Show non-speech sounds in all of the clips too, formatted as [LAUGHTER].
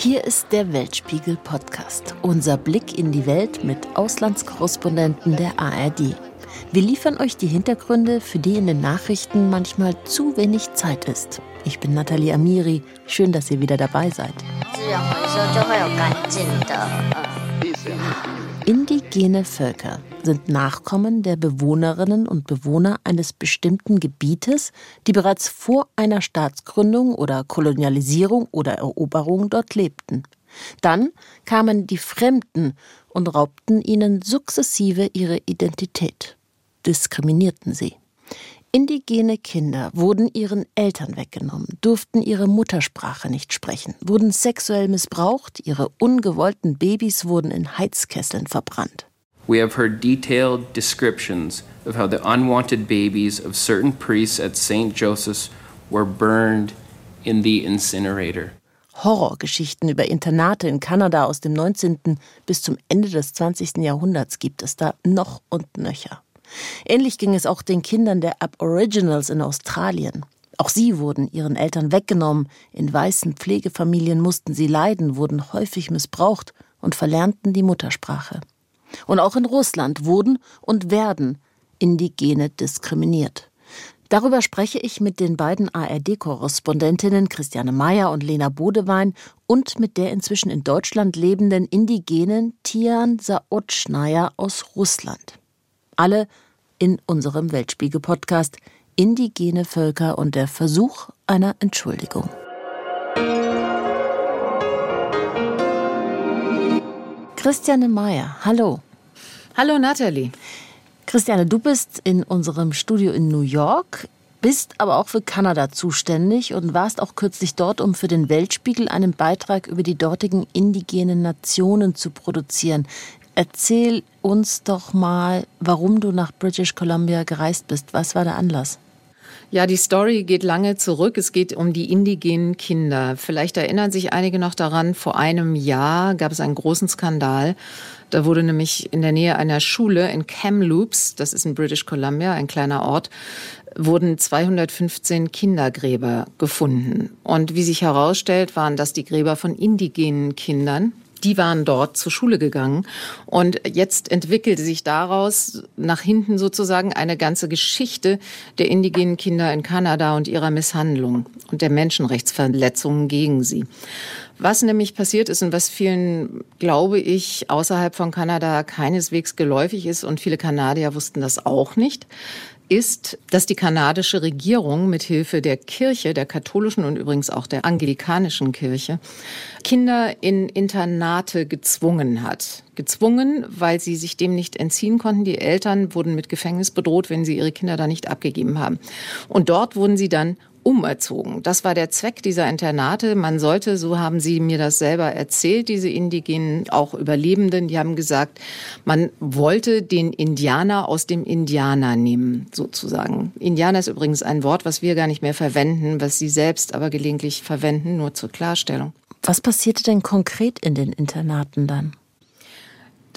Hier ist der Weltspiegel Podcast, unser Blick in die Welt mit Auslandskorrespondenten der ARD. Wir liefern euch die Hintergründe, für die in den Nachrichten manchmal zu wenig Zeit ist. Ich bin Nathalie Amiri. Schön, dass ihr wieder dabei seid. Indigene Völker sind Nachkommen der Bewohnerinnen und Bewohner eines bestimmten Gebietes, die bereits vor einer Staatsgründung oder Kolonialisierung oder Eroberung dort lebten. Dann kamen die Fremden und raubten ihnen sukzessive ihre Identität, diskriminierten sie. Indigene Kinder wurden ihren Eltern weggenommen, durften ihre Muttersprache nicht sprechen, wurden sexuell missbraucht, ihre ungewollten Babys wurden in Heizkesseln verbrannt. We have heard detailed descriptions of how the unwanted babies of certain priests at St. Joseph's were burned in the incinerator. Horrorgeschichten über Internate in Kanada aus dem 19. bis zum Ende des 20. Jahrhunderts gibt es da noch und nöcher. Ähnlich ging es auch den Kindern der Aboriginals in Australien. Auch sie wurden ihren Eltern weggenommen, in weißen Pflegefamilien mussten sie leiden, wurden häufig missbraucht und verlernten die Muttersprache. Und auch in Russland wurden und werden Indigene diskriminiert. Darüber spreche ich mit den beiden ARD-Korrespondentinnen Christiane Meyer und Lena Bodewein und mit der inzwischen in Deutschland lebenden Indigenen Tian Saotschnaya aus Russland alle in unserem Weltspiegel-Podcast Indigene Völker und der Versuch einer Entschuldigung. Christiane Meyer, hallo. Hallo Nathalie. Christiane, du bist in unserem Studio in New York, bist aber auch für Kanada zuständig und warst auch kürzlich dort, um für den Weltspiegel einen Beitrag über die dortigen indigenen Nationen zu produzieren. Erzähl uns doch mal, warum du nach British Columbia gereist bist. Was war der Anlass? Ja, die Story geht lange zurück. Es geht um die indigenen Kinder. Vielleicht erinnern sich einige noch daran, vor einem Jahr gab es einen großen Skandal. Da wurde nämlich in der Nähe einer Schule in Kamloops, das ist in British Columbia, ein kleiner Ort, wurden 215 Kindergräber gefunden. Und wie sich herausstellt, waren das die Gräber von indigenen Kindern, die waren dort zur Schule gegangen. Und jetzt entwickelte sich daraus nach hinten sozusagen eine ganze Geschichte der indigenen Kinder in Kanada und ihrer Misshandlung und der Menschenrechtsverletzungen gegen sie. Was nämlich passiert ist und was vielen, glaube ich, außerhalb von Kanada keineswegs geläufig ist und viele Kanadier wussten das auch nicht, ist, dass die kanadische Regierung mit Hilfe der Kirche, der katholischen und übrigens auch der anglikanischen Kirche, Kinder in Internate gezwungen hat. Gezwungen, weil sie sich dem nicht entziehen konnten. Die Eltern wurden mit Gefängnis bedroht, wenn sie ihre Kinder da nicht abgegeben haben. Und dort wurden sie dann umerzogen. Das war der Zweck dieser Internate. Man sollte, so haben sie mir das selber erzählt, diese indigenen, auch Überlebenden, die haben gesagt, man wollte den Indianer aus dem Indianer nehmen, sozusagen. Indianer ist übrigens ein Wort, was wir gar nicht mehr verwenden, was sie selbst aber gelegentlich verwenden, nur zur Klarstellung. Was passierte denn konkret in den Internaten dann?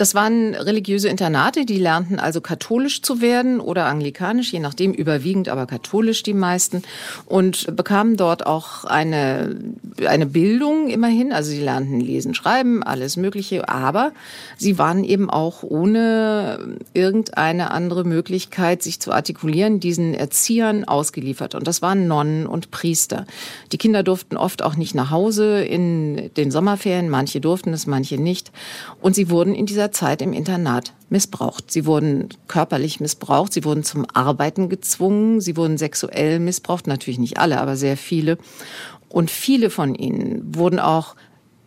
Das waren religiöse Internate, die lernten also katholisch zu werden oder anglikanisch, je nachdem, überwiegend aber katholisch die meisten und bekamen dort auch eine, eine Bildung immerhin. Also sie lernten lesen, schreiben, alles Mögliche, aber sie waren eben auch ohne irgendeine andere Möglichkeit, sich zu artikulieren, diesen Erziehern ausgeliefert. Und das waren Nonnen und Priester. Die Kinder durften oft auch nicht nach Hause in den Sommerferien, manche durften es, manche nicht. Und sie wurden in dieser Zeit im Internat missbraucht. Sie wurden körperlich missbraucht, sie wurden zum Arbeiten gezwungen, sie wurden sexuell missbraucht, natürlich nicht alle, aber sehr viele. Und viele von ihnen wurden auch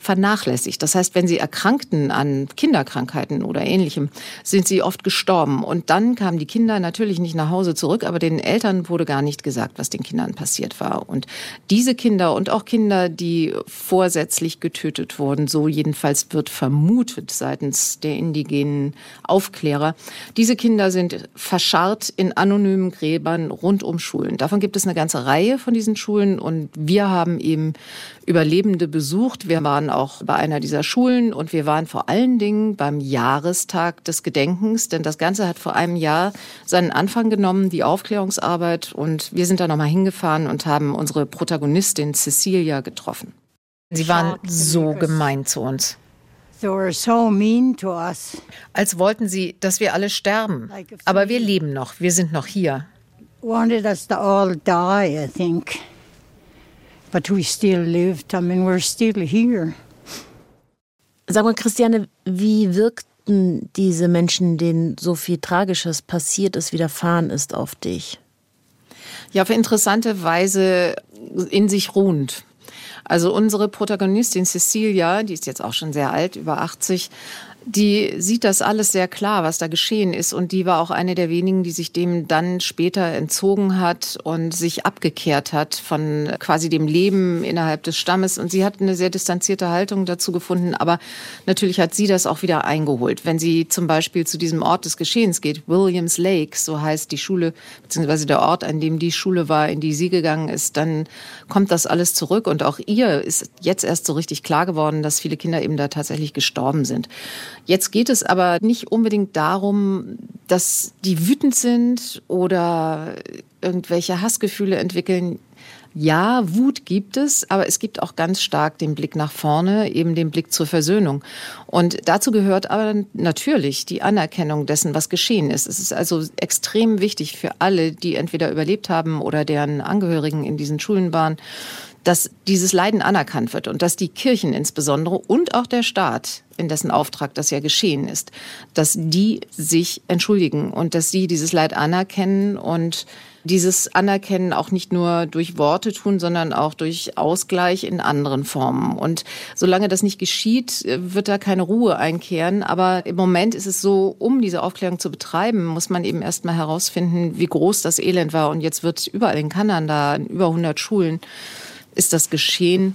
vernachlässigt. Das heißt, wenn sie erkrankten an Kinderkrankheiten oder ähnlichem, sind sie oft gestorben. Und dann kamen die Kinder natürlich nicht nach Hause zurück, aber den Eltern wurde gar nicht gesagt, was den Kindern passiert war. Und diese Kinder und auch Kinder, die vorsätzlich getötet wurden, so jedenfalls wird vermutet seitens der indigenen Aufklärer, diese Kinder sind verscharrt in anonymen Gräbern rund um Schulen. Davon gibt es eine ganze Reihe von diesen Schulen und wir haben eben Überlebende besucht. Wir waren auch bei einer dieser Schulen und wir waren vor allen Dingen beim Jahrestag des Gedenkens, denn das Ganze hat vor einem Jahr seinen Anfang genommen, die Aufklärungsarbeit und wir sind da nochmal hingefahren und haben unsere Protagonistin Cecilia getroffen. Sie waren so gemein zu uns. Als wollten sie, dass wir alle sterben. Aber wir leben noch, wir sind noch hier. Wanted us to all die, I think. But we still lived. I mean, we're still here. Sag mal, Christiane, wie wirkten diese Menschen, denen so viel Tragisches passiert ist, widerfahren ist, auf dich? Ja, auf interessante Weise in sich ruhend. Also unsere Protagonistin Cecilia, die ist jetzt auch schon sehr alt, über 80, die sieht das alles sehr klar, was da geschehen ist. Und die war auch eine der wenigen, die sich dem dann später entzogen hat und sich abgekehrt hat von quasi dem Leben innerhalb des Stammes. Und sie hat eine sehr distanzierte Haltung dazu gefunden. Aber natürlich hat sie das auch wieder eingeholt. Wenn sie zum Beispiel zu diesem Ort des Geschehens geht, Williams Lake, so heißt die Schule, beziehungsweise der Ort, an dem die Schule war, in die sie gegangen ist, dann kommt das alles zurück. Und auch ihr ist jetzt erst so richtig klar geworden, dass viele Kinder eben da tatsächlich gestorben sind. Jetzt geht es aber nicht unbedingt darum, dass die wütend sind oder irgendwelche Hassgefühle entwickeln. Ja, Wut gibt es, aber es gibt auch ganz stark den Blick nach vorne, eben den Blick zur Versöhnung. Und dazu gehört aber natürlich die Anerkennung dessen, was geschehen ist. Es ist also extrem wichtig für alle, die entweder überlebt haben oder deren Angehörigen in diesen Schulen waren, dass dieses Leiden anerkannt wird und dass die Kirchen insbesondere und auch der Staat, in dessen Auftrag das ja geschehen ist, dass die sich entschuldigen und dass sie dieses Leid anerkennen und dieses Anerkennen auch nicht nur durch Worte tun, sondern auch durch Ausgleich in anderen Formen. Und solange das nicht geschieht, wird da keine Ruhe einkehren. Aber im Moment ist es so, um diese Aufklärung zu betreiben, muss man eben erst mal herausfinden, wie groß das Elend war. Und jetzt wird überall in Kanada, in über 100 Schulen, ist das geschehen.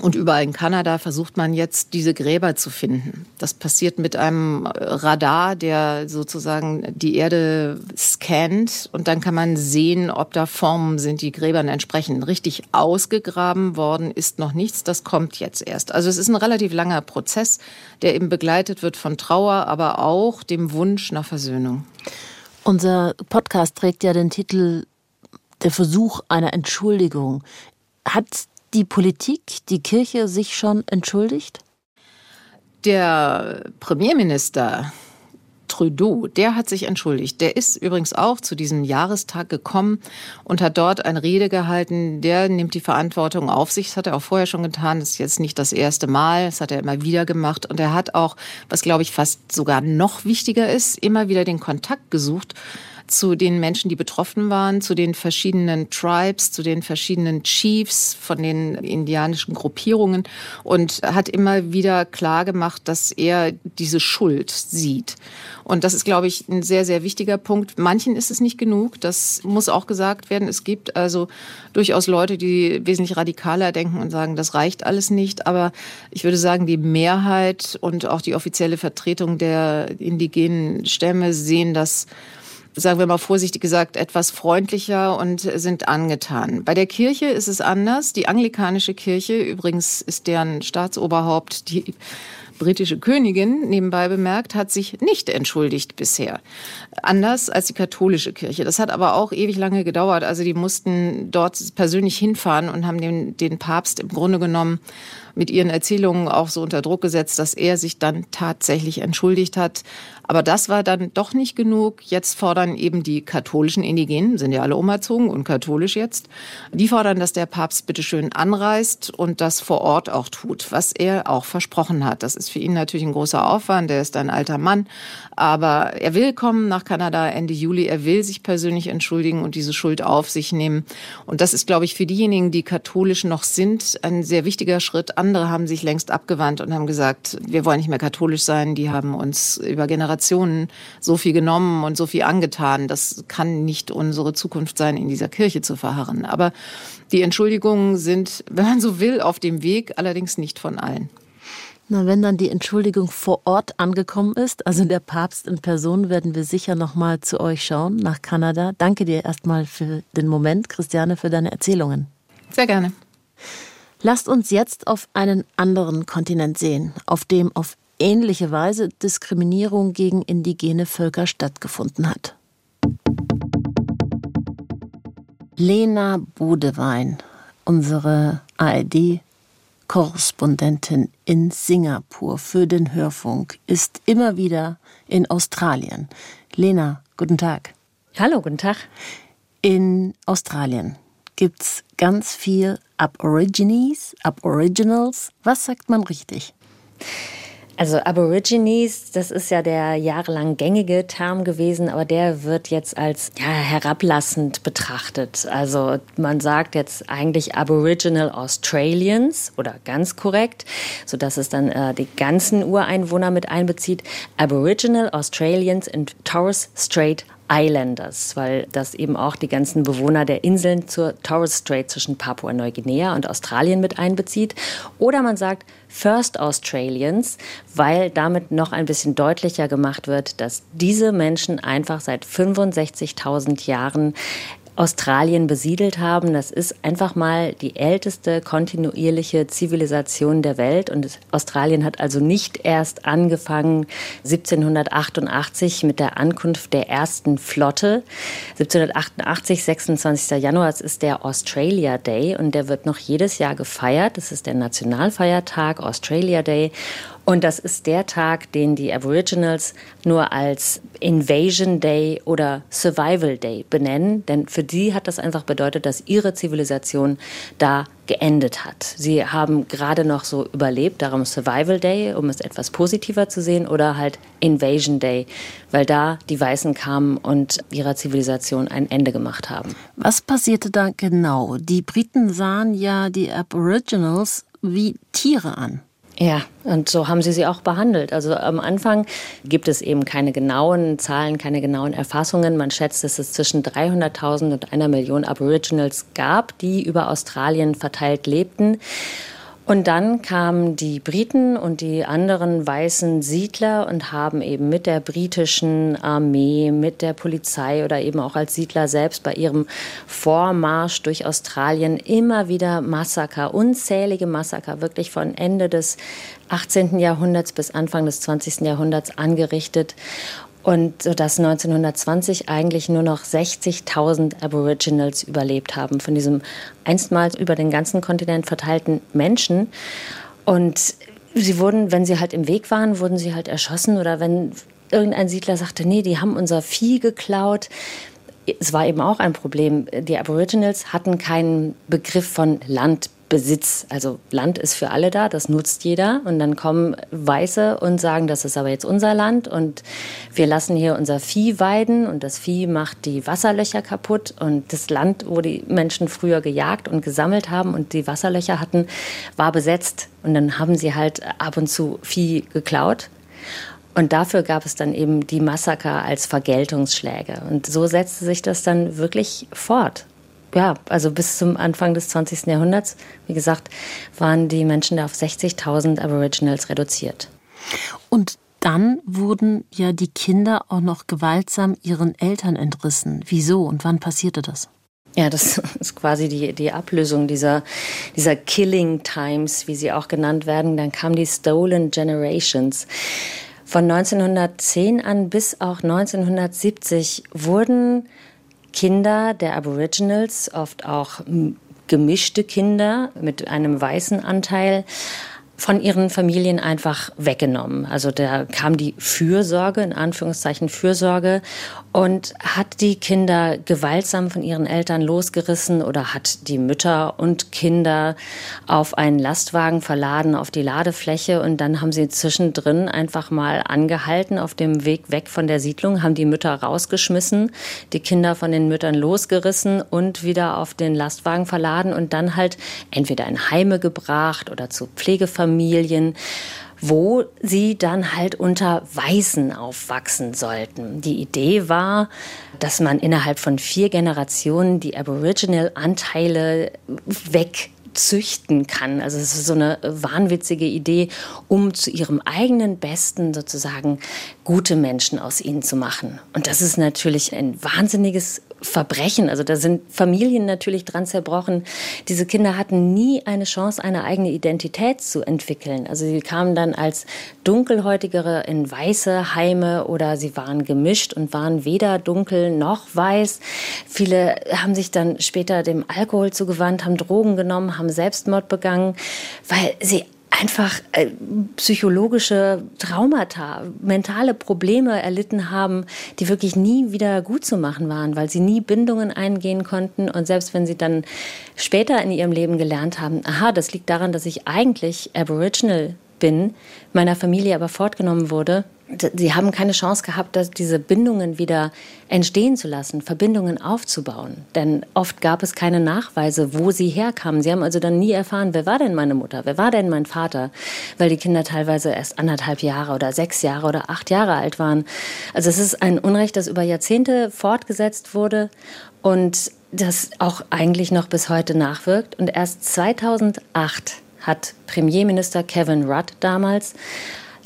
Und überall in Kanada versucht man jetzt, diese Gräber zu finden. Das passiert mit einem Radar, der sozusagen die Erde scannt. Und dann kann man sehen, ob da Formen sind, die Gräbern entsprechen. Richtig ausgegraben worden ist noch nichts. Das kommt jetzt erst. Also es ist ein relativ langer Prozess, der eben begleitet wird von Trauer, aber auch dem Wunsch nach Versöhnung. Unser Podcast trägt ja den Titel der Versuch einer Entschuldigung. Hat die Politik, die Kirche sich schon entschuldigt? Der Premierminister Trudeau, der hat sich entschuldigt. Der ist übrigens auch zu diesem Jahrestag gekommen und hat dort eine Rede gehalten. Der nimmt die Verantwortung auf sich. Das hat er auch vorher schon getan. Das ist jetzt nicht das erste Mal. Das hat er immer wieder gemacht. Und er hat auch, was glaube ich fast sogar noch wichtiger ist, immer wieder den Kontakt gesucht zu den Menschen, die betroffen waren, zu den verschiedenen Tribes, zu den verschiedenen Chiefs von den indianischen Gruppierungen und hat immer wieder klar gemacht, dass er diese Schuld sieht. Und das ist, glaube ich, ein sehr, sehr wichtiger Punkt. Manchen ist es nicht genug. Das muss auch gesagt werden. Es gibt also durchaus Leute, die wesentlich radikaler denken und sagen, das reicht alles nicht. Aber ich würde sagen, die Mehrheit und auch die offizielle Vertretung der indigenen Stämme sehen das sagen wir mal vorsichtig gesagt, etwas freundlicher und sind angetan. Bei der Kirche ist es anders. Die anglikanische Kirche, übrigens ist deren Staatsoberhaupt die britische Königin, nebenbei bemerkt, hat sich nicht entschuldigt bisher. Anders als die katholische Kirche. Das hat aber auch ewig lange gedauert. Also die mussten dort persönlich hinfahren und haben den, den Papst im Grunde genommen mit ihren Erzählungen auch so unter Druck gesetzt, dass er sich dann tatsächlich entschuldigt hat. Aber das war dann doch nicht genug. Jetzt fordern eben die katholischen Indigenen, sind ja alle umerzogen und katholisch jetzt, die fordern, dass der Papst bitteschön anreist und das vor Ort auch tut, was er auch versprochen hat. Das ist für ihn natürlich ein großer Aufwand. Er ist ein alter Mann. Aber er will kommen nach Kanada Ende Juli. Er will sich persönlich entschuldigen und diese Schuld auf sich nehmen. Und das ist, glaube ich, für diejenigen, die katholisch noch sind, ein sehr wichtiger Schritt. Andere haben sich längst abgewandt und haben gesagt, wir wollen nicht mehr katholisch sein. Die haben uns über Generationen so viel genommen und so viel angetan. Das kann nicht unsere Zukunft sein, in dieser Kirche zu verharren. Aber die Entschuldigungen sind, wenn man so will, auf dem Weg, allerdings nicht von allen. Na, wenn dann die Entschuldigung vor Ort angekommen ist, also der Papst in Person, werden wir sicher noch mal zu euch schauen nach Kanada. Danke dir erstmal für den Moment, Christiane, für deine Erzählungen. Sehr gerne. Lasst uns jetzt auf einen anderen Kontinent sehen, auf dem auf ähnliche Weise Diskriminierung gegen indigene Völker stattgefunden hat. Lena Bodewein, unsere ARD Korrespondentin in Singapur für den Hörfunk, ist immer wieder in Australien. Lena, guten Tag. Hallo, guten Tag. In Australien gibt's ganz viel Aborigines, Aboriginals. Was sagt man richtig? Also Aborigines, das ist ja der jahrelang gängige Term gewesen, aber der wird jetzt als ja, herablassend betrachtet. Also man sagt jetzt eigentlich Aboriginal Australians oder ganz korrekt, so dass es dann äh, die ganzen Ureinwohner mit einbezieht. Aboriginal Australians in Torres Strait Islanders, weil das eben auch die ganzen Bewohner der Inseln zur Torres Strait zwischen Papua-Neuguinea und Australien mit einbezieht. Oder man sagt First Australians, weil damit noch ein bisschen deutlicher gemacht wird, dass diese Menschen einfach seit 65.000 Jahren Australien besiedelt haben. Das ist einfach mal die älteste kontinuierliche Zivilisation der Welt. Und Australien hat also nicht erst angefangen 1788 mit der Ankunft der ersten Flotte. 1788, 26. Januar, das ist der Australia Day und der wird noch jedes Jahr gefeiert. Das ist der Nationalfeiertag, Australia Day. Und das ist der Tag, den die Aboriginals nur als Invasion Day oder Survival Day benennen. Denn für die hat das einfach bedeutet, dass ihre Zivilisation da geendet hat. Sie haben gerade noch so überlebt, darum Survival Day, um es etwas positiver zu sehen, oder halt Invasion Day, weil da die Weißen kamen und ihrer Zivilisation ein Ende gemacht haben. Was passierte da genau? Die Briten sahen ja die Aboriginals wie Tiere an. Ja, und so haben sie sie auch behandelt. Also am Anfang gibt es eben keine genauen Zahlen, keine genauen Erfassungen. Man schätzt, dass es zwischen 300.000 und einer Million Aboriginals gab, die über Australien verteilt lebten. Und dann kamen die Briten und die anderen weißen Siedler und haben eben mit der britischen Armee, mit der Polizei oder eben auch als Siedler selbst bei ihrem Vormarsch durch Australien immer wieder Massaker, unzählige Massaker, wirklich von Ende des 18. Jahrhunderts bis Anfang des 20. Jahrhunderts angerichtet und sodass 1920 eigentlich nur noch 60.000 Aboriginals überlebt haben von diesem einstmals über den ganzen Kontinent verteilten Menschen. Und sie wurden, wenn sie halt im Weg waren, wurden sie halt erschossen oder wenn irgendein Siedler sagte, nee, die haben unser Vieh geklaut. Es war eben auch ein Problem. Die Aboriginals hatten keinen Begriff von Land, Besitz. Also Land ist für alle da, das nutzt jeder. Und dann kommen Weiße und sagen, das ist aber jetzt unser Land und wir lassen hier unser Vieh weiden und das Vieh macht die Wasserlöcher kaputt. Und das Land, wo die Menschen früher gejagt und gesammelt haben und die Wasserlöcher hatten, war besetzt. Und dann haben sie halt ab und zu Vieh geklaut. Und dafür gab es dann eben die Massaker als Vergeltungsschläge. Und so setzte sich das dann wirklich fort ja, also bis zum Anfang des 20. Jahrhunderts, wie gesagt, waren die Menschen da auf 60.000 Aboriginals reduziert. Und dann wurden ja die Kinder auch noch gewaltsam ihren Eltern entrissen. Wieso und wann passierte das? Ja, das [LAUGHS] ist quasi die, die Ablösung dieser, dieser Killing Times, wie sie auch genannt werden. Dann kamen die Stolen Generations. Von 1910 an bis auch 1970 wurden Kinder der Aboriginals, oft auch gemischte Kinder mit einem weißen Anteil, von ihren Familien einfach weggenommen. Also da kam die Fürsorge, in Anführungszeichen Fürsorge, und hat die Kinder gewaltsam von ihren Eltern losgerissen oder hat die Mütter und Kinder auf einen Lastwagen verladen auf die Ladefläche und dann haben sie zwischendrin einfach mal angehalten auf dem Weg weg von der Siedlung, haben die Mütter rausgeschmissen, die Kinder von den Müttern losgerissen und wieder auf den Lastwagen verladen und dann halt entweder in Heime gebracht oder zu Pflegefamilien wo sie dann halt unter Weißen aufwachsen sollten. Die Idee war, dass man innerhalb von vier Generationen die Aboriginal-Anteile weg züchten kann. Also es ist so eine wahnwitzige Idee, um zu ihrem eigenen Besten sozusagen gute Menschen aus ihnen zu machen. Und das ist natürlich ein wahnsinniges Verbrechen. Also da sind Familien natürlich dran zerbrochen. Diese Kinder hatten nie eine Chance, eine eigene Identität zu entwickeln. Also sie kamen dann als dunkelhäutigere in weiße Heime oder sie waren gemischt und waren weder dunkel noch weiß. Viele haben sich dann später dem Alkohol zugewandt, haben Drogen genommen, haben Selbstmord begangen, weil sie einfach äh, psychologische Traumata, mentale Probleme erlitten haben, die wirklich nie wieder gut zu machen waren, weil sie nie Bindungen eingehen konnten. Und selbst wenn sie dann später in ihrem Leben gelernt haben, aha, das liegt daran, dass ich eigentlich Aboriginal bin, meiner Familie aber fortgenommen wurde, sie haben keine Chance gehabt, dass diese Bindungen wieder entstehen zu lassen, Verbindungen aufzubauen. Denn oft gab es keine Nachweise, wo sie herkamen. Sie haben also dann nie erfahren, wer war denn meine Mutter, wer war denn mein Vater, weil die Kinder teilweise erst anderthalb Jahre oder sechs Jahre oder acht Jahre alt waren. Also es ist ein Unrecht, das über Jahrzehnte fortgesetzt wurde und das auch eigentlich noch bis heute nachwirkt. Und erst 2008 hat Premierminister Kevin Rudd damals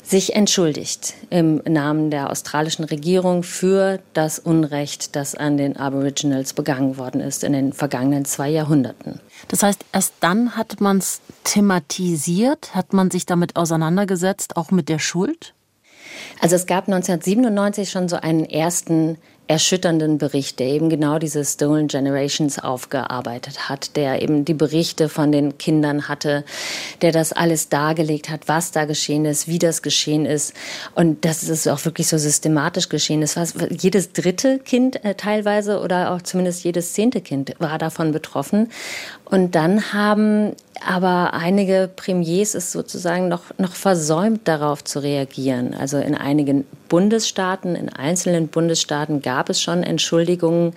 sich entschuldigt im Namen der australischen Regierung für das Unrecht, das an den Aboriginals begangen worden ist in den vergangenen zwei Jahrhunderten. Das heißt, erst dann hat man es thematisiert, hat man sich damit auseinandergesetzt, auch mit der Schuld? Also es gab 1997 schon so einen ersten erschütternden Bericht, der eben genau diese Stolen Generations aufgearbeitet hat, der eben die Berichte von den Kindern hatte, der das alles dargelegt hat, was da geschehen ist, wie das geschehen ist und dass es auch wirklich so systematisch geschehen ist. Was, jedes dritte Kind äh, teilweise oder auch zumindest jedes zehnte Kind war davon betroffen. Und dann haben aber einige Premiers es sozusagen noch, noch versäumt, darauf zu reagieren. Also in einigen Bundesstaaten, in einzelnen Bundesstaaten gab es schon Entschuldigungen.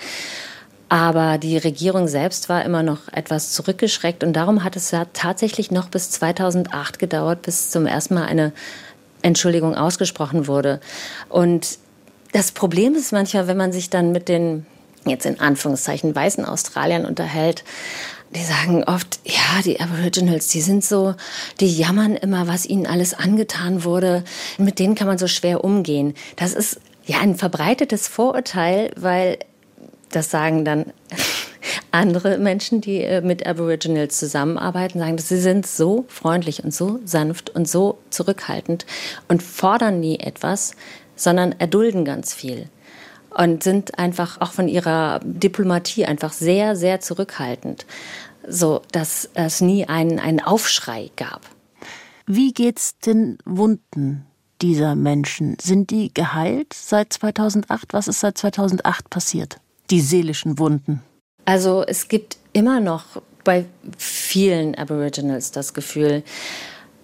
Aber die Regierung selbst war immer noch etwas zurückgeschreckt und darum hat es ja tatsächlich noch bis 2008 gedauert, bis zum ersten Mal eine Entschuldigung ausgesprochen wurde. Und das Problem ist manchmal, wenn man sich dann mit den jetzt in Anführungszeichen weißen Australiern unterhält, die sagen oft, ja, die Aboriginals, die sind so, die jammern immer, was ihnen alles angetan wurde. Mit denen kann man so schwer umgehen. Das ist ja ein verbreitetes Vorurteil, weil das sagen dann [LAUGHS] andere Menschen, die äh, mit Aboriginals zusammenarbeiten, sagen, dass sie sind so freundlich und so sanft und so zurückhaltend und fordern nie etwas, sondern erdulden ganz viel und sind einfach auch von ihrer Diplomatie einfach sehr, sehr zurückhaltend, so dass es nie einen, einen Aufschrei gab. Wie geht's den Wunden dieser Menschen? Sind die geheilt seit 2008? Was ist seit 2008 passiert? Die seelischen Wunden. Also es gibt immer noch bei vielen Aboriginals das Gefühl,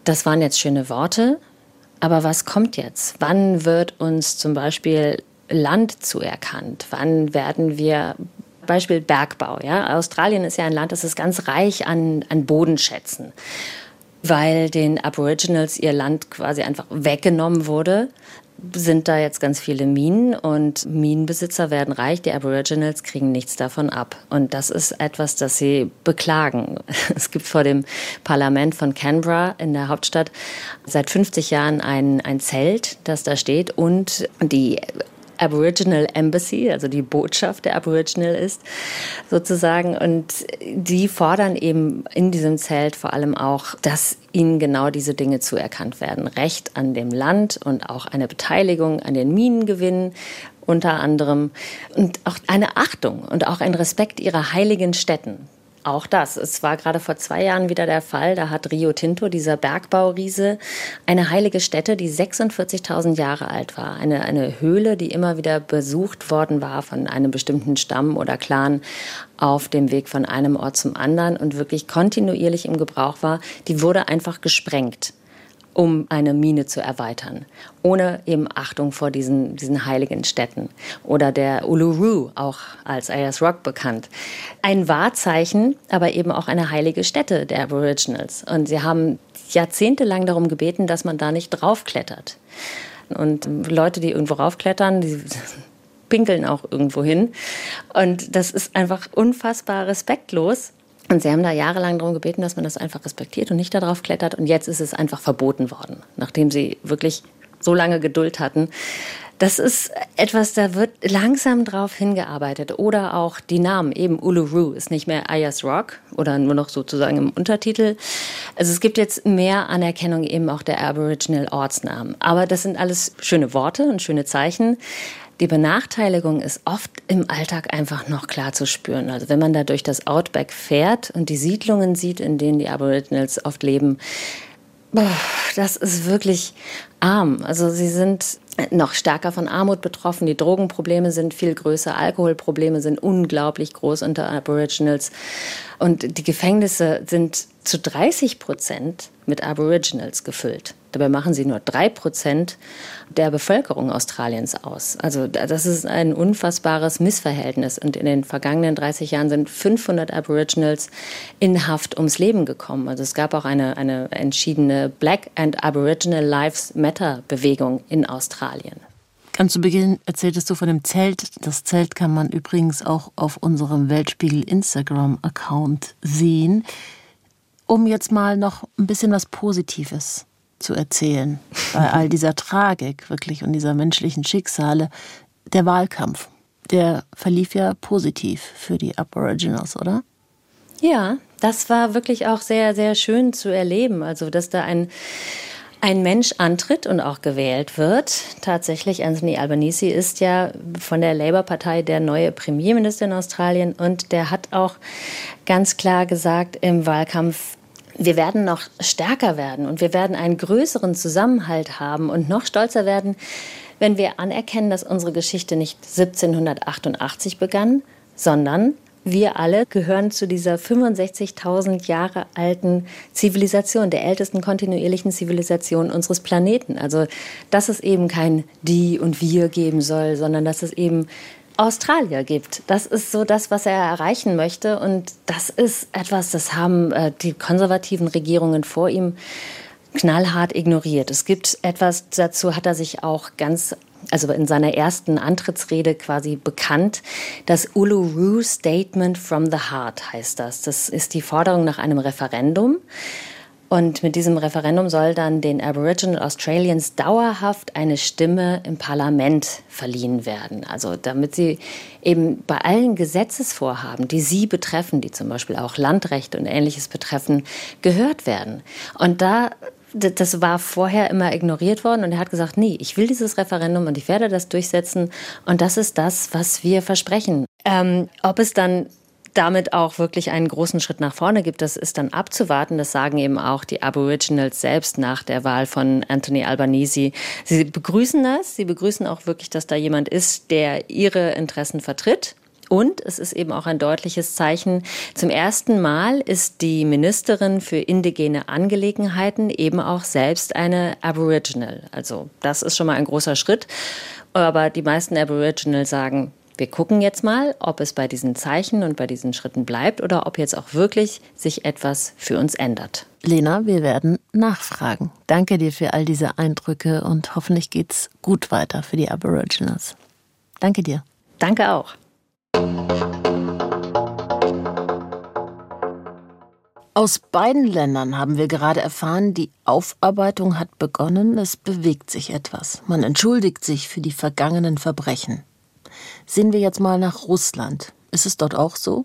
das waren jetzt schöne Worte, aber was kommt jetzt? Wann wird uns zum Beispiel Land zuerkannt? Wann werden wir Beispiel Bergbau. Ja? Australien ist ja ein Land, das ist ganz reich an, an Bodenschätzen, weil den Aboriginals ihr Land quasi einfach weggenommen wurde sind da jetzt ganz viele Minen und Minenbesitzer werden reich, die Aboriginals kriegen nichts davon ab. Und das ist etwas, das sie beklagen. [LAUGHS] Es gibt vor dem Parlament von Canberra in der Hauptstadt seit 50 Jahren ein, ein Zelt, das da steht und die Aboriginal Embassy, also die Botschaft der Aboriginal ist, sozusagen. Und die fordern eben in diesem Zelt vor allem auch, dass ihnen genau diese Dinge zuerkannt werden. Recht an dem Land und auch eine Beteiligung an den Minengewinnen unter anderem und auch eine Achtung und auch ein Respekt ihrer heiligen Städten. Auch das. Es war gerade vor zwei Jahren wieder der Fall. Da hat Rio Tinto, dieser Bergbauriese, eine heilige Stätte, die 46.000 Jahre alt war. Eine, eine Höhle, die immer wieder besucht worden war von einem bestimmten Stamm oder Clan auf dem Weg von einem Ort zum anderen und wirklich kontinuierlich im Gebrauch war. Die wurde einfach gesprengt um eine Mine zu erweitern, ohne eben Achtung vor diesen, diesen heiligen Städten. Oder der Uluru, auch als Ayers Rock bekannt. Ein Wahrzeichen, aber eben auch eine heilige Stätte der Aboriginals. Und sie haben jahrzehntelang darum gebeten, dass man da nicht draufklettert. Und Leute, die irgendwo raufklettern, die [LAUGHS] pinkeln auch irgendwo hin. Und das ist einfach unfassbar respektlos. Und sie haben da jahrelang darum gebeten, dass man das einfach respektiert und nicht darauf klettert. Und jetzt ist es einfach verboten worden, nachdem sie wirklich so lange Geduld hatten. Das ist etwas, da wird langsam drauf hingearbeitet. Oder auch die Namen, eben Uluru ist nicht mehr Ayers Rock oder nur noch sozusagen im Untertitel. Also es gibt jetzt mehr Anerkennung eben auch der Aboriginal Ortsnamen. Aber das sind alles schöne Worte und schöne Zeichen. Die Benachteiligung ist oft im Alltag einfach noch klar zu spüren. Also wenn man da durch das Outback fährt und die Siedlungen sieht, in denen die Aboriginals oft leben, das ist wirklich arm. Also sie sind noch stärker von Armut betroffen. Die Drogenprobleme sind viel größer, Alkoholprobleme sind unglaublich groß unter Aboriginals. Und die Gefängnisse sind zu 30 Prozent mit Aboriginals gefüllt. Dabei machen sie nur drei Prozent der Bevölkerung Australiens aus. Also das ist ein unfassbares Missverhältnis. Und in den vergangenen 30 Jahren sind 500 Aboriginals in Haft ums Leben gekommen. Also es gab auch eine, eine entschiedene Black and Aboriginal Lives Matter Bewegung in Australien. Ganz zu Beginn erzähltest du von dem Zelt. Das Zelt kann man übrigens auch auf unserem Weltspiegel Instagram-Account sehen. Um jetzt mal noch ein bisschen was Positives zu erzählen, [LAUGHS] bei all dieser Tragik wirklich und dieser menschlichen Schicksale, der Wahlkampf, der verlief ja positiv für die Aboriginals, oder? Ja, das war wirklich auch sehr, sehr schön zu erleben. Also, dass da ein ein Mensch antritt und auch gewählt wird. Tatsächlich, Anthony Albanese ist ja von der Labour-Partei der neue Premierminister in Australien und der hat auch ganz klar gesagt im Wahlkampf, wir werden noch stärker werden und wir werden einen größeren Zusammenhalt haben und noch stolzer werden, wenn wir anerkennen, dass unsere Geschichte nicht 1788 begann, sondern wir alle gehören zu dieser 65.000 Jahre alten Zivilisation, der ältesten kontinuierlichen Zivilisation unseres Planeten. Also, dass es eben kein Die und Wir geben soll, sondern dass es eben Australier gibt. Das ist so das, was er erreichen möchte. Und das ist etwas, das haben äh, die konservativen Regierungen vor ihm knallhart ignoriert. Es gibt etwas dazu, hat er sich auch ganz also in seiner ersten Antrittsrede quasi bekannt. Das Uluru Statement from the Heart heißt das. Das ist die Forderung nach einem Referendum. Und mit diesem Referendum soll dann den Aboriginal Australians dauerhaft eine Stimme im Parlament verliehen werden. Also damit sie eben bei allen Gesetzesvorhaben, die sie betreffen, die zum Beispiel auch Landrecht und ähnliches betreffen, gehört werden. Und da das war vorher immer ignoriert worden und er hat gesagt, nee, ich will dieses Referendum und ich werde das durchsetzen und das ist das, was wir versprechen. Ähm, ob es dann damit auch wirklich einen großen Schritt nach vorne gibt, das ist dann abzuwarten. Das sagen eben auch die Aboriginals selbst nach der Wahl von Anthony Albanese. Sie begrüßen das, sie begrüßen auch wirklich, dass da jemand ist, der ihre Interessen vertritt. Und es ist eben auch ein deutliches Zeichen. Zum ersten Mal ist die Ministerin für indigene Angelegenheiten eben auch selbst eine Aboriginal. Also das ist schon mal ein großer Schritt. Aber die meisten Aboriginal sagen, wir gucken jetzt mal, ob es bei diesen Zeichen und bei diesen Schritten bleibt oder ob jetzt auch wirklich sich etwas für uns ändert. Lena, wir werden nachfragen. Danke dir für all diese Eindrücke und hoffentlich geht's gut weiter für die Aboriginals. Danke dir. Danke auch. Aus beiden Ländern haben wir gerade erfahren, die Aufarbeitung hat begonnen, es bewegt sich etwas. Man entschuldigt sich für die vergangenen Verbrechen. Sehen wir jetzt mal nach Russland. Ist es dort auch so?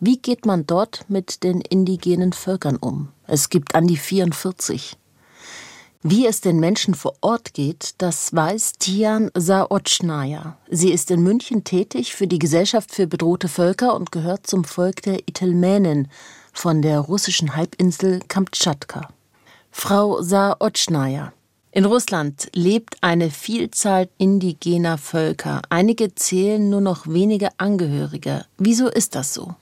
Wie geht man dort mit den indigenen Völkern um? Es gibt an die 44. Wie es den Menschen vor Ort geht, das weiß Tian Saotschnaya. Sie ist in München tätig für die Gesellschaft für bedrohte Völker und gehört zum Volk der Itelmänen von der russischen Halbinsel Kamtschatka. Frau Saotschnaya, in Russland lebt eine Vielzahl indigener Völker. Einige zählen nur noch wenige Angehörige. Wieso ist das so?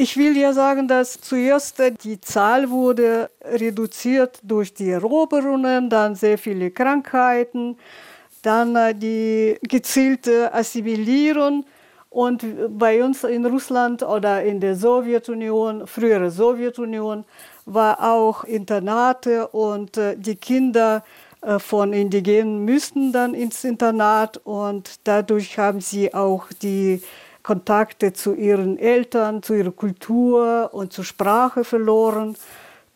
Ich will ja sagen, dass zuerst die Zahl wurde reduziert durch die Eroberungen, dann sehr viele Krankheiten, dann äh, die gezielte Assimilierung. Und bei uns in Russland oder in der Sowjetunion, frühere Sowjetunion, war auch Internate und äh, die Kinder äh, von Indigenen müssten dann ins Internat und dadurch haben sie auch die Kontakte zu ihren Eltern, zu ihrer Kultur und zur Sprache verloren.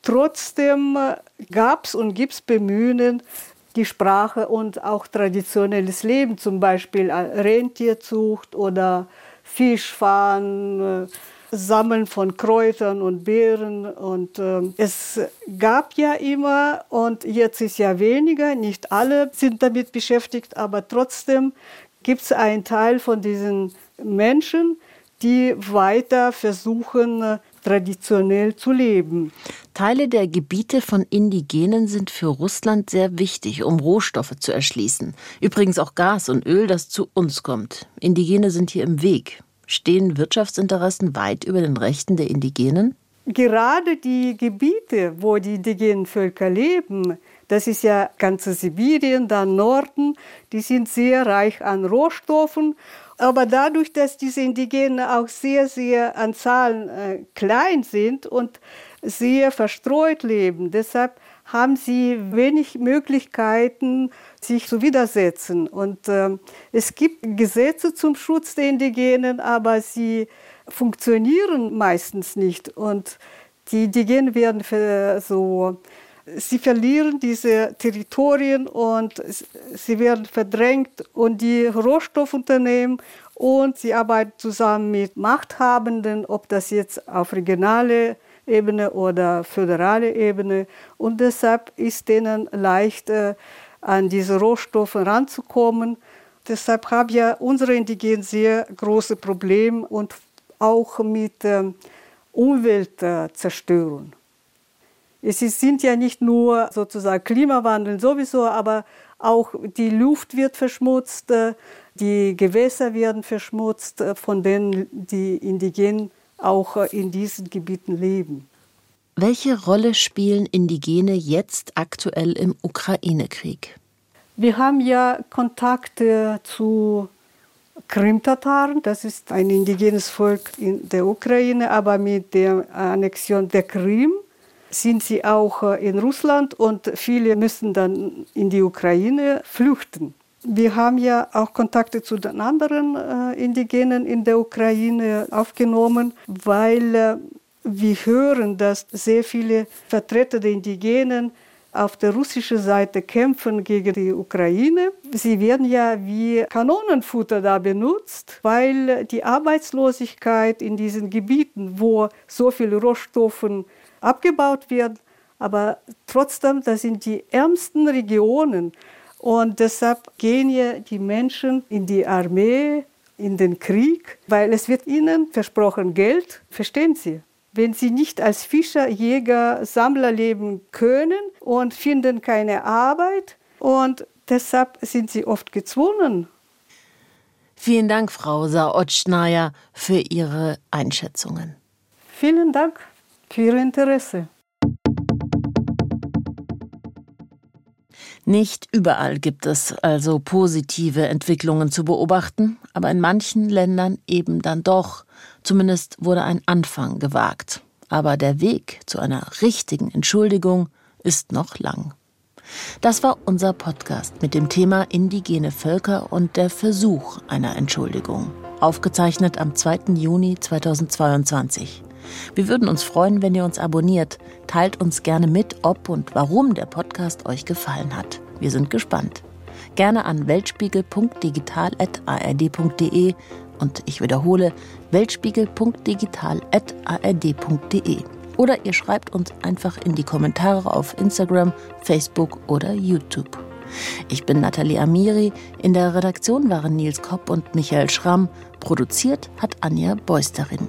Trotzdem äh, gab es und gibt es Bemühungen, die Sprache und auch traditionelles Leben, zum Beispiel Rentierzucht oder Fischfahren, äh, Sammeln von Kräutern und Beeren. Und äh, es gab ja immer und jetzt ist ja weniger, nicht alle sind damit beschäftigt, aber trotzdem gibt es einen Teil von diesen Menschen, die weiter versuchen, äh, traditionell zu leben. Teile der Gebiete von Indigenen sind für Russland sehr wichtig, um Rohstoffe zu erschließen. Übrigens auch Gas und Öl, das zu uns kommt. Indigene sind hier im Weg. Stehen Wirtschaftsinteressen weit über den Rechten der Indigenen? Gerade die Gebiete, wo die indigenen Völker leben, das ist ja ganze Sibirien, dann Norden, die sind sehr reich an Rohstoffen aber dadurch, dass diese Indigenen auch sehr, sehr an Zahlen äh, klein sind und sehr verstreut leben, deshalb haben sie wenig Möglichkeiten, sich zu widersetzen. Und äh, es gibt Gesetze zum Schutz der Indigenen, aber sie funktionieren meistens nicht. Und die Indigenen werden so sie verlieren diese Territorien und sie werden verdrängt und die Rohstoffunternehmen und sie arbeiten zusammen mit Machthabenden, ob das jetzt auf regionale Ebene oder föderale Ebene und deshalb ist denen leicht äh, an diese Rohstoffe ranzukommen. Deshalb haben ja unsere Indigenen sehr große Probleme und auch mit äh, Umweltzerstörung. Es sind ja nicht nur sozusagen Klimawandel sowieso, aber auch die Luft wird verschmutzt, äh, die Gewässer werden verschmutzt, äh, von denen die Indigenen auch äh, in diesen Gebieten leben. Welche Rolle spielen Indigene jetzt aktuell im Ukraine-Krieg? Wir haben ja Kontakte zu Krim-Tataren, das ist ein indigenes Volk in der Ukraine, aber mit der Annexion der Krim sind sie auch äh, in Russland und viele müssen dann in die Ukraine flüchten. Wir haben ja auch Kontakte zu den anderen äh, Indigenen in der Ukraine aufgenommen, weil äh, wir hören, dass sehr viele Vertreter der Indigenen auf der russischen Seite kämpfen gegen die Ukraine. Sie werden ja wie Kanonenfutter da benutzt, weil die Arbeitslosigkeit in diesen Gebieten, wo so viele Rohstoffe abgebaut werden. Aber trotzdem, das sind die ärmsten Regionen. Und deshalb gehen ja die Menschen in die Armee, in den Krieg, weil es wird ihnen versprochen Geld, verstehen Sie? Wenn sie nicht als Fischer, Jäger, Sammler leben können und finden keine Arbeit und deshalb sind sie oft gezwungen. Vielen Dank, Frau Saotschnaya, für Ihre Einschätzungen. Vielen Dank für Ihr Interesse. Nicht überall gibt es also positive Entwicklungen zu beobachten, aber in manchen Ländern eben dann doch. Zumindest wurde ein Anfang gewagt. Aber der Weg zu einer richtigen Entschuldigung ist noch lang. Das war unser Podcast mit dem Thema indigene Völker und der Versuch einer Entschuldigung. Aufgezeichnet am 2. Juni 2022. Wir würden uns freuen, wenn ihr uns abonniert. Teilt uns gerne mit, ob und warum der Podcast euch gefallen hat. Wir sind gespannt. Gerne an weltspiegel.digital.ard.de und ich wiederhole weltspiegel.digital.ard.de. Oder ihr schreibt uns einfach in die Kommentare auf Instagram, Facebook oder YouTube. Ich bin Nathalie Amiri. In der Redaktion waren Nils Kopp und Michael Schramm. Produziert hat Anja Beusterin.